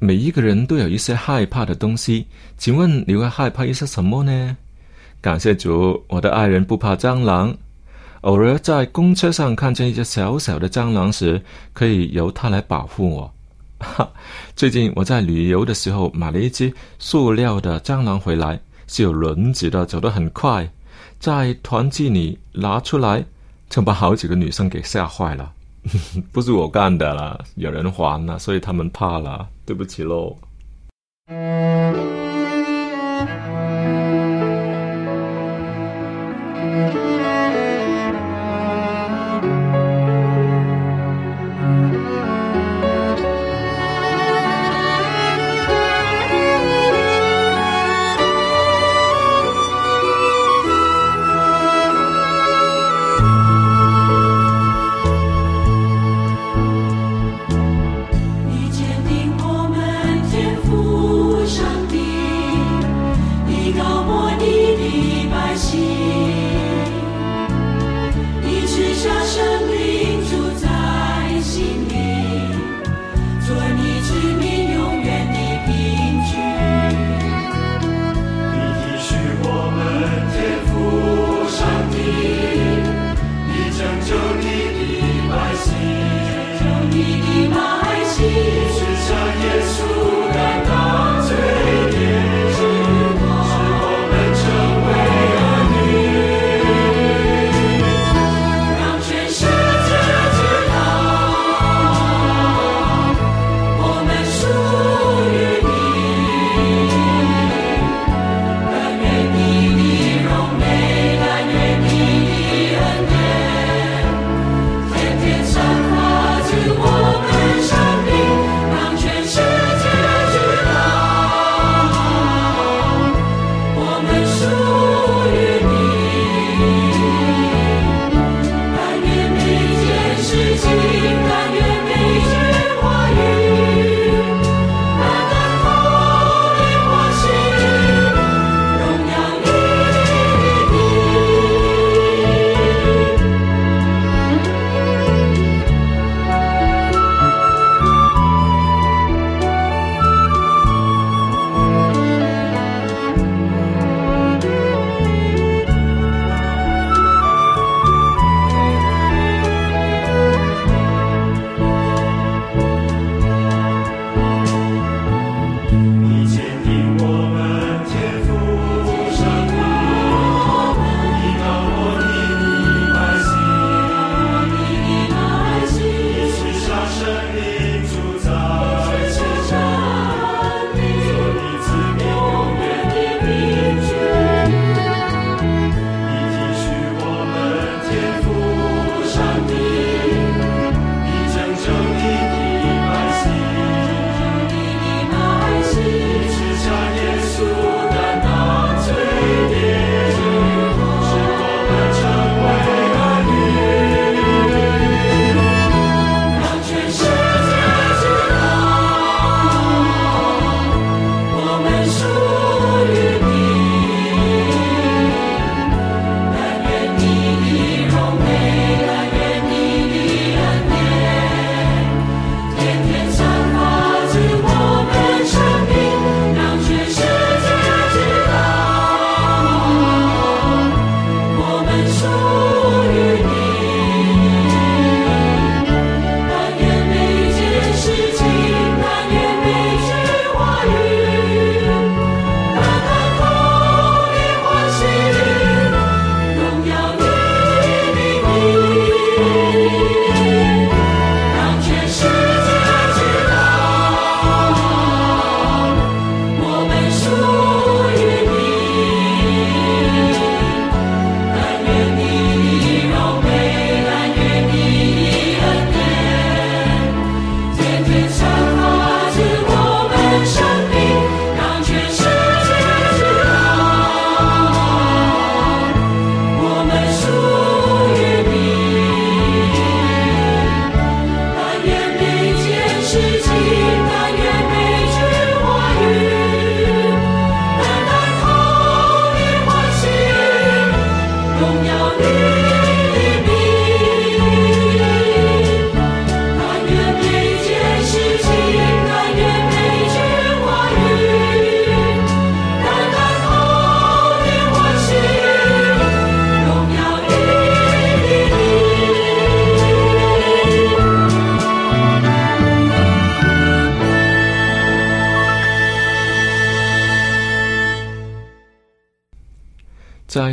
每一个人都有一些害怕的东西，请问你会害怕一些什么呢？感谢主，我的爱人不怕蟑螂。偶尔在公车上看见一只小小的蟑螂时，可以由它来保护我。哈，最近我在旅游的时候买了一只塑料的蟑螂回来，是有轮子的，走得很快。在团聚里拿出来，就把好几个女生给吓坏了。不是我干的啦，有人还了，所以他们怕了，对不起喽。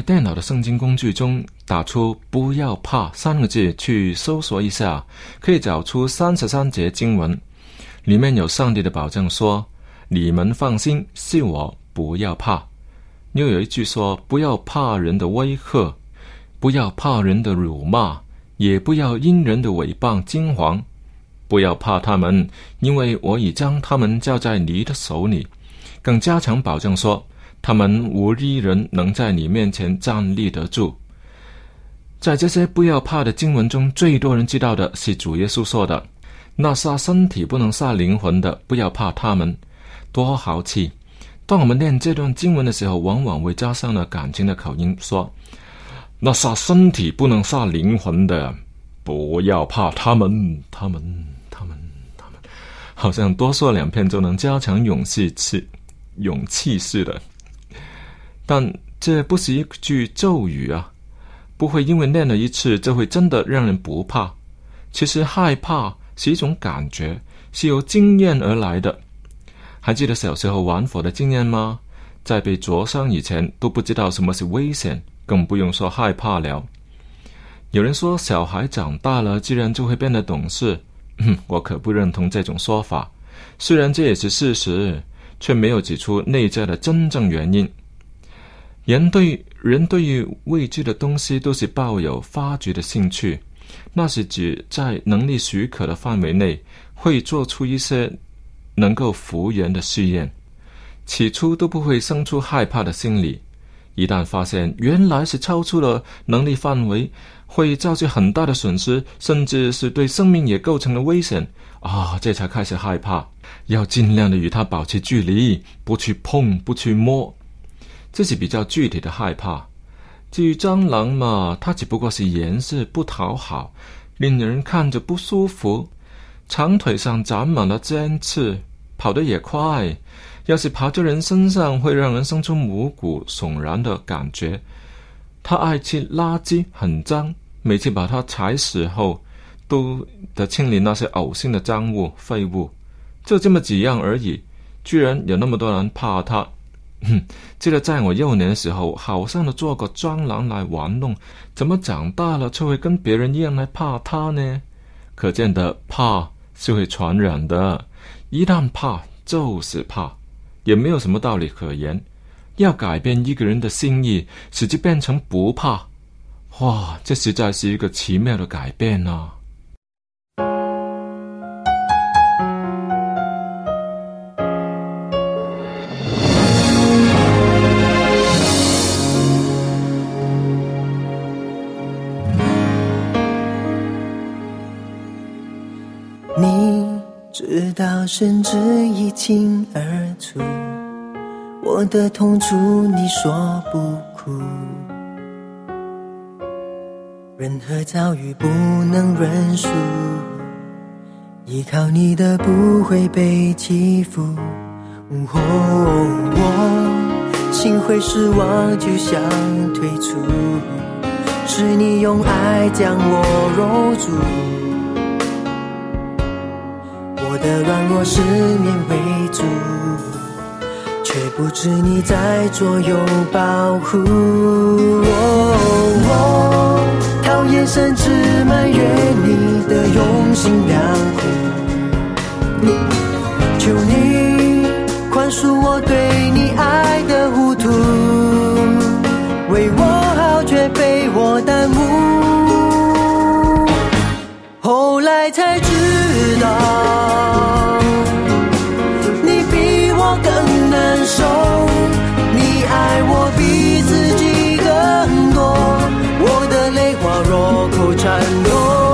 电脑的圣经工具中打出“不要怕”三个字去搜索一下，可以找出三十三节经文，里面有上帝的保证说：“你们放心，是我，不要怕。”又有一句说：“不要怕人的威吓，不要怕人的辱骂，也不要因人的诽谤惊惶，不要怕他们，因为我已将他们交在你的手里。”更加强保证说。他们无一人能在你面前站立得住。在这些不要怕的经文中，最多人知道的是主耶稣说的：“那杀身体不能杀灵魂的，不要怕他们。”多豪气！当我们念这段经文的时候，往往会加上了感情的口音，说：“那杀身体不能杀灵魂的，不要怕他们，他们，他们，他们。”好像多说两遍就能加强勇气气勇气似的。但这不是一句咒语啊，不会因为念了一次就会真的让人不怕。其实害怕是一种感觉，是由经验而来的。还记得小时候玩火的经验吗？在被灼伤以前都不知道什么是危险，更不用说害怕了。有人说小孩长大了自然就会变得懂事，我可不认同这种说法。虽然这也是事实，却没有指出内在的真正原因。人对人对于未知的东西都是抱有发掘的兴趣，那是指在能力许可的范围内，会做出一些能够复原的试验。起初都不会生出害怕的心理，一旦发现原来是超出了能力范围，会造成很大的损失，甚至是对生命也构成了危险啊！这才开始害怕，要尽量的与它保持距离，不去碰，不去摸。这是比较具体的害怕。至于蟑螂嘛，它只不过是颜色不讨好，令人看着不舒服，长腿上长满了尖刺，跑得也快。要是爬在人身上，会让人生出毛骨悚然的感觉。它爱吃垃圾，很脏，每次把它踩死后，都得清理那些呕心的脏物废物。就这么几样而已，居然有那么多人怕它。记得在我幼年的时候，好像都做过蟑螂来玩弄，怎么长大了却会跟别人一样来怕它呢？可见的怕是会传染的，一旦怕就是怕，也没有什么道理可言。要改变一个人的心意，使之变成不怕，哇，这实在是一个奇妙的改变啊！我甚至一清二楚，我的痛楚你说不哭。任何遭遇不能认输，依靠你的不会被欺负。我心会失望，就想退出，是你用爱将我揉住。的软弱是面为主，却不知你在左右保护。我讨厌甚至埋怨你的用心良苦，求你宽恕我对你爱的糊涂，为我好却被我耽误，后来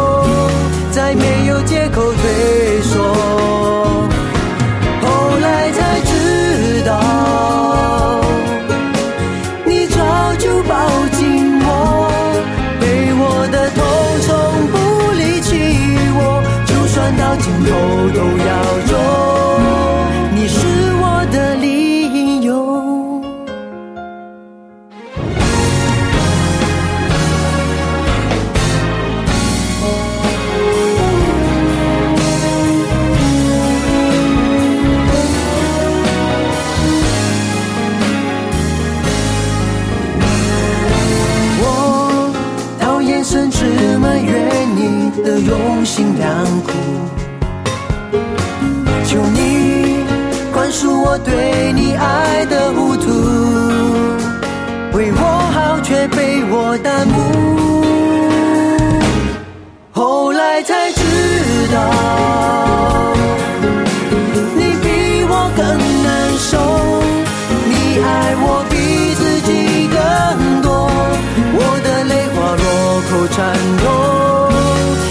感动，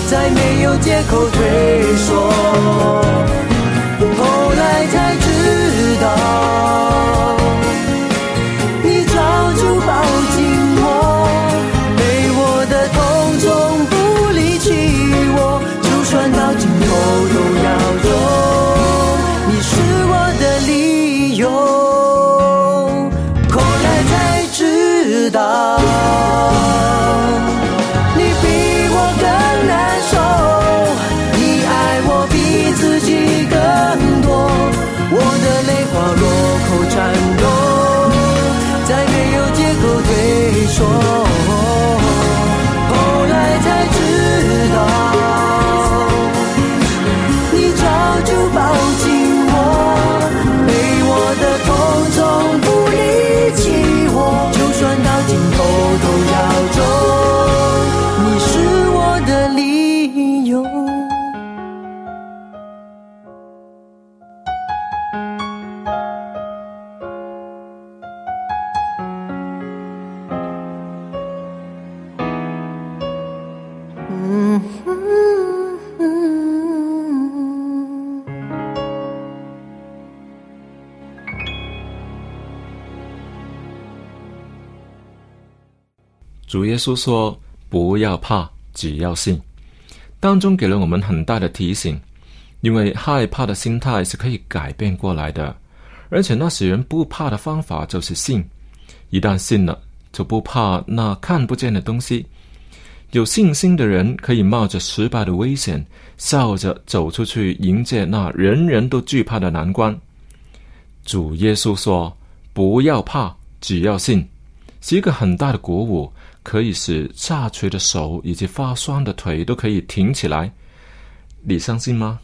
再没有借口退缩。稣说：“不要怕，只要信。”当中给了我们很大的提醒，因为害怕的心态是可以改变过来的，而且那使人不怕的方法就是信。一旦信了，就不怕那看不见的东西。有信心的人可以冒着失败的危险，笑着走出去迎接那人人都惧怕的难关。主耶稣说：“不要怕，只要信。”是一个很大的鼓舞，可以使下垂的手以及发酸的腿都可以挺起来。你相信吗？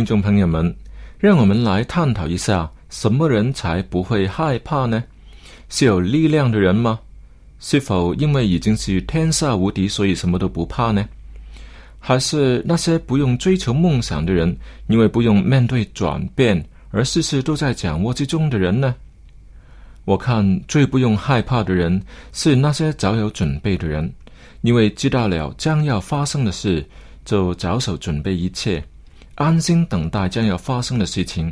听众朋友们，让我们来探讨一下，什么人才不会害怕呢？是有力量的人吗？是否因为已经是天下无敌，所以什么都不怕呢？还是那些不用追求梦想的人，因为不用面对转变，而事事都在掌握之中的人呢？我看最不用害怕的人是那些早有准备的人，因为知道了将要发生的事，就着手准备一切，安心等待将要发生的事情。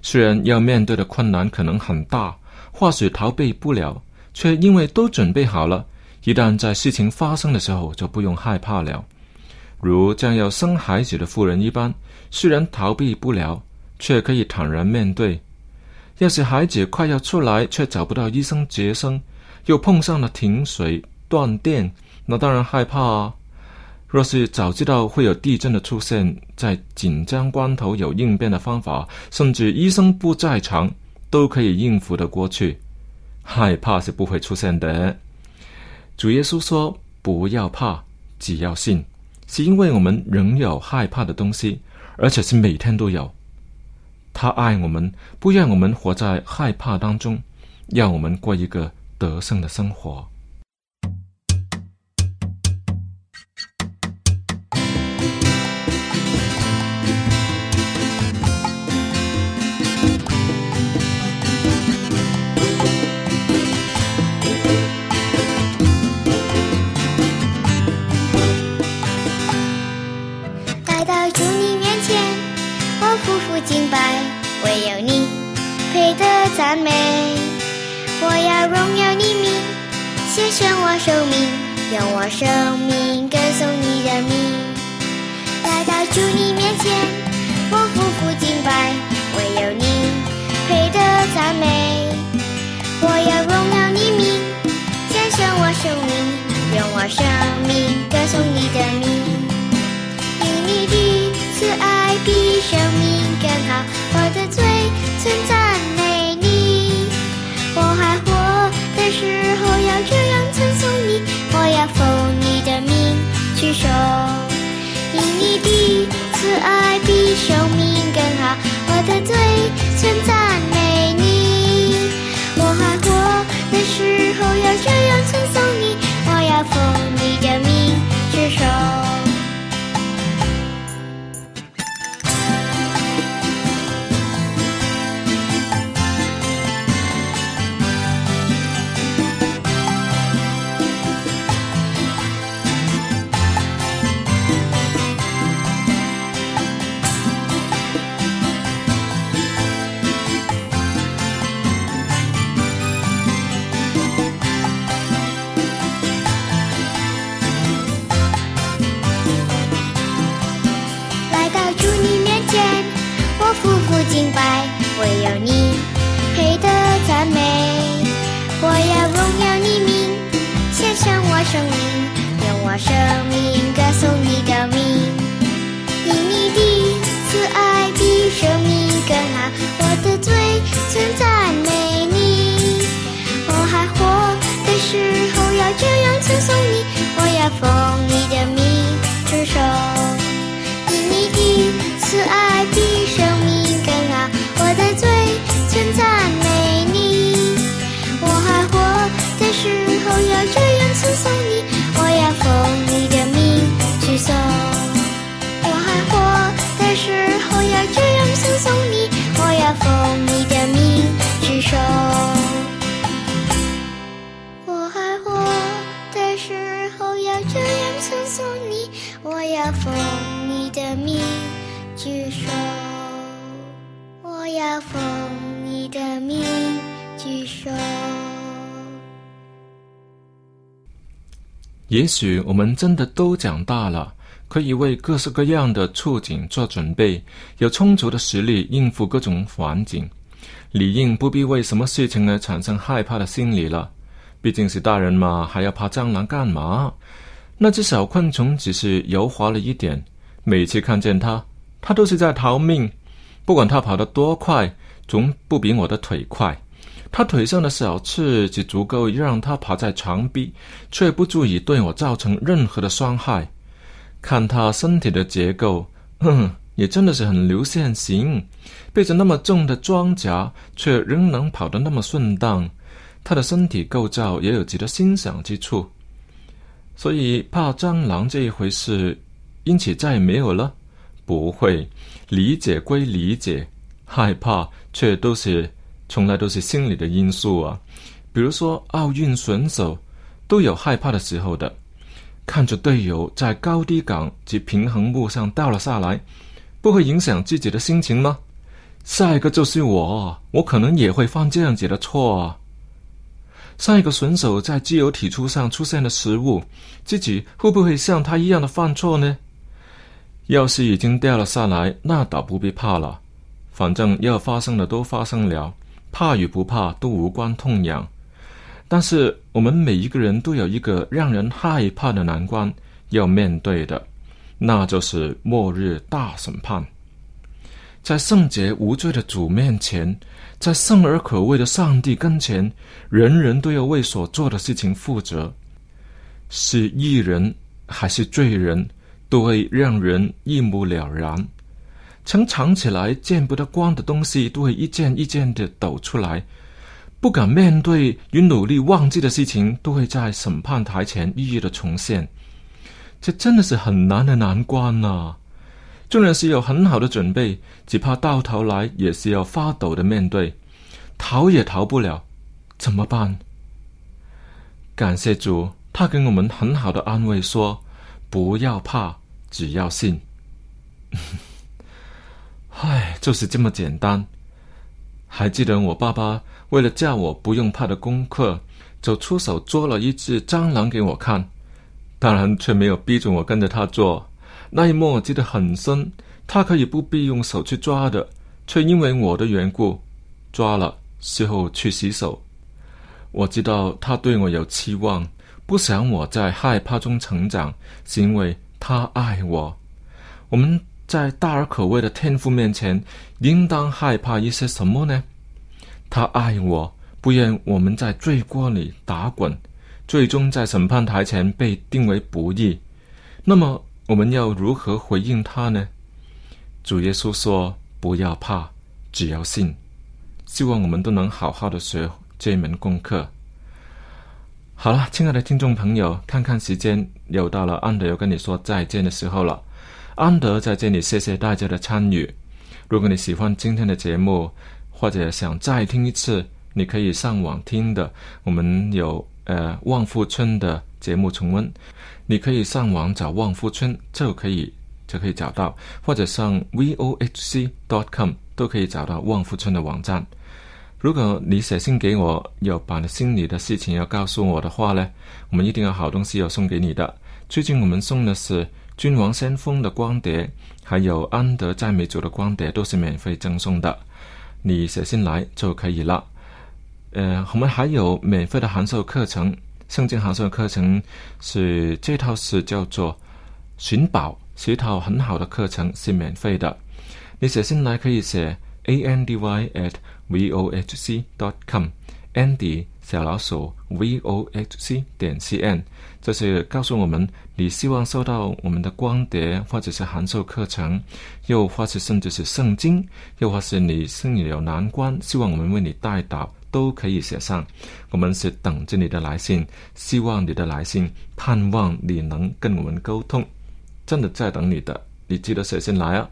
虽然要面对的困难可能很大，或许逃避不了，却因为都准备好了，一旦在事情发生的时候，就不用害怕了。如将要生孩子的妇人一般，虽然逃避不了，却可以坦然面对。要是孩子快要出来，却找不到医生接生，又碰上了停水断电，那当然害怕啊。若是早知道会有地震的出现，在紧张关头有应变的方法，甚至医生不在场，都可以应付得过去。害怕是不会出现的。主耶稣说：“不要怕，只要信。”是因为我们仍有害怕的东西，而且是每天都有。他爱我们，不让我们活在害怕当中，让我们过一个得胜的生活。唯有你配得赞美。我要荣耀你名，献上我生命，用我生命歌颂你的名。来到主你面前，我匍匐敬拜，唯有你配得赞美。我要荣耀你名，献上我生命，用我生命歌颂你的名。因你的慈爱比生命更好，的罪曾赞美你。我还活的时候要这样称颂你，我要奉你的命去守。因你的慈爱比生命更好，我的罪曾赞这样称颂你，我要奉你的名去守。因你的慈爱也许我们真的都长大了，可以为各式各样的处境做准备，有充足的实力应付各种环境，理应不必为什么事情而产生害怕的心理了。毕竟是大人嘛，还要怕蟑螂干嘛？那只小昆虫只是油滑了一点，每次看见它，它都是在逃命。不管它跑得多快，总不比我的腿快。他腿上的小刺只足够让他爬在墙壁，却不足以对我造成任何的伤害。看他身体的结构，哼，也真的是很流线型，背着那么重的装甲，却仍能跑得那么顺当。他的身体构造也有值得欣赏之处。所以怕蟑螂这一回事，因此再也没有了。不会，理解归理解，害怕却都是从来都是心理的因素啊。比如说奥运选手都有害怕的时候的，看着队友在高低杆及平衡木上掉了下来，不会影响自己的心情吗？下一个就是我，我可能也会犯这样子的错啊。上一个选手在自由体操上出现的失误，自己会不会像他一样的犯错呢？要是已经掉了下来，那倒不必怕了，反正要发生的都发生了，怕与不怕都无关痛痒。但是我们每一个人都有一个让人害怕的难关要面对的，那就是末日大审判。在圣洁无罪的主面前，在圣而可畏的上帝跟前，人人都要为所做的事情负责，是义人还是罪人？都会让人一目了然，曾藏起来见不得光的东西，都会一件一件的抖出来。不敢面对与努力忘记的事情，都会在审判台前一一的重现。这真的是很难的难关呐！纵然是有很好的准备，只怕到头来也是要发抖的面对，逃也逃不了，怎么办？感谢主，他给我们很好的安慰，说不要怕。只要信，唉，就是这么简单。还记得我爸爸为了叫我不用怕的功课，就出手捉了一只蟑螂给我看，当然却没有逼着我跟着他做。那一幕我记得很深，他可以不必用手去抓的，却因为我的缘故抓了，事后去洗手。我知道他对我有期望，不想我在害怕中成长，是因为。他爱我，我们 在大而可畏的天父面前，应当害怕一些什么呢？他爱我，不愿我们在罪锅里打滚，最终在审判台前被定为不义。那么，我们要如何回应他呢？主耶稣说：“不要怕，只要信。”希望我们都能好好的学这门功课。好了，亲爱的听众朋友，看看时间，又到了安德要跟你说再见的时候了。安德在这里谢谢大家的参与。如果你喜欢今天的节目，或者想再听一次，你可以上网听的。我们有呃旺富村的节目重温，你可以上网找旺富村就可以就可以找到，或者上 vohc.com 都可以找到旺富村的网站。如果你写信给我，要把你心里的事情要告诉我的话呢，我们一定有好东西要送给你的。最近我们送的是君王先锋的光碟，还有安德赞美组的光碟，都是免费赠送的。你写信来就可以了。呃，我们还有免费的函授课程，圣经函授课程是这套是叫做寻宝，是一套很好的课程，是免费的。你写信来可以写 a n d y at vohc.com，Andy 小老鼠 vohc 点 cn，这是告诉我们你希望收到我们的光碟，或者是函授课程，又或是甚至是圣经，又或是你心里有难关，希望我们为你带导，都可以写上。我们是等着你的来信，希望你的来信，盼望你能跟我们沟通，真的在等你的，你记得写信来啊！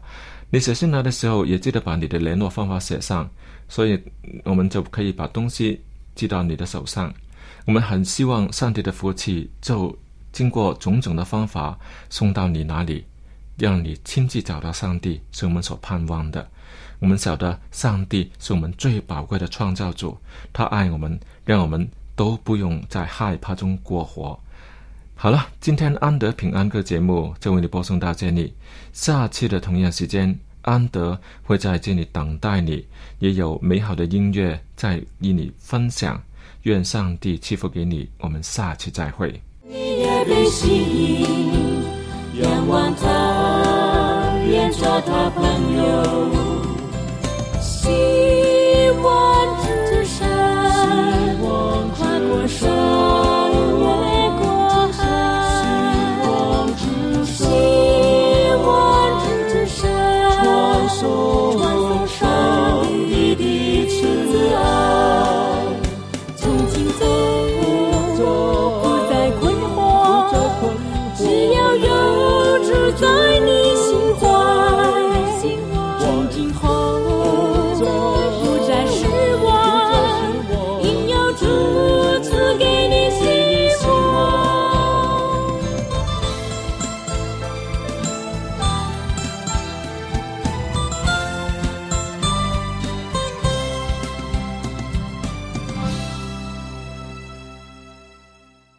你写信来的时候，也记得把你的联络方法写上。所以，我们就可以把东西寄到你的手上。我们很希望上帝的福气就经过种种的方法送到你那里，让你亲自找到上帝，是我们所盼望的。我们晓得上帝是我们最宝贵的创造主，他爱我们，让我们都不用在害怕中过活。好了，今天安德平安歌节目就为你播送到这里，下期的同样时间。安德会在这里等待你，也有美好的音乐在与你分享。愿上帝赐福给你，我们下期再会。你也被吸引，仰望他，变做他朋友。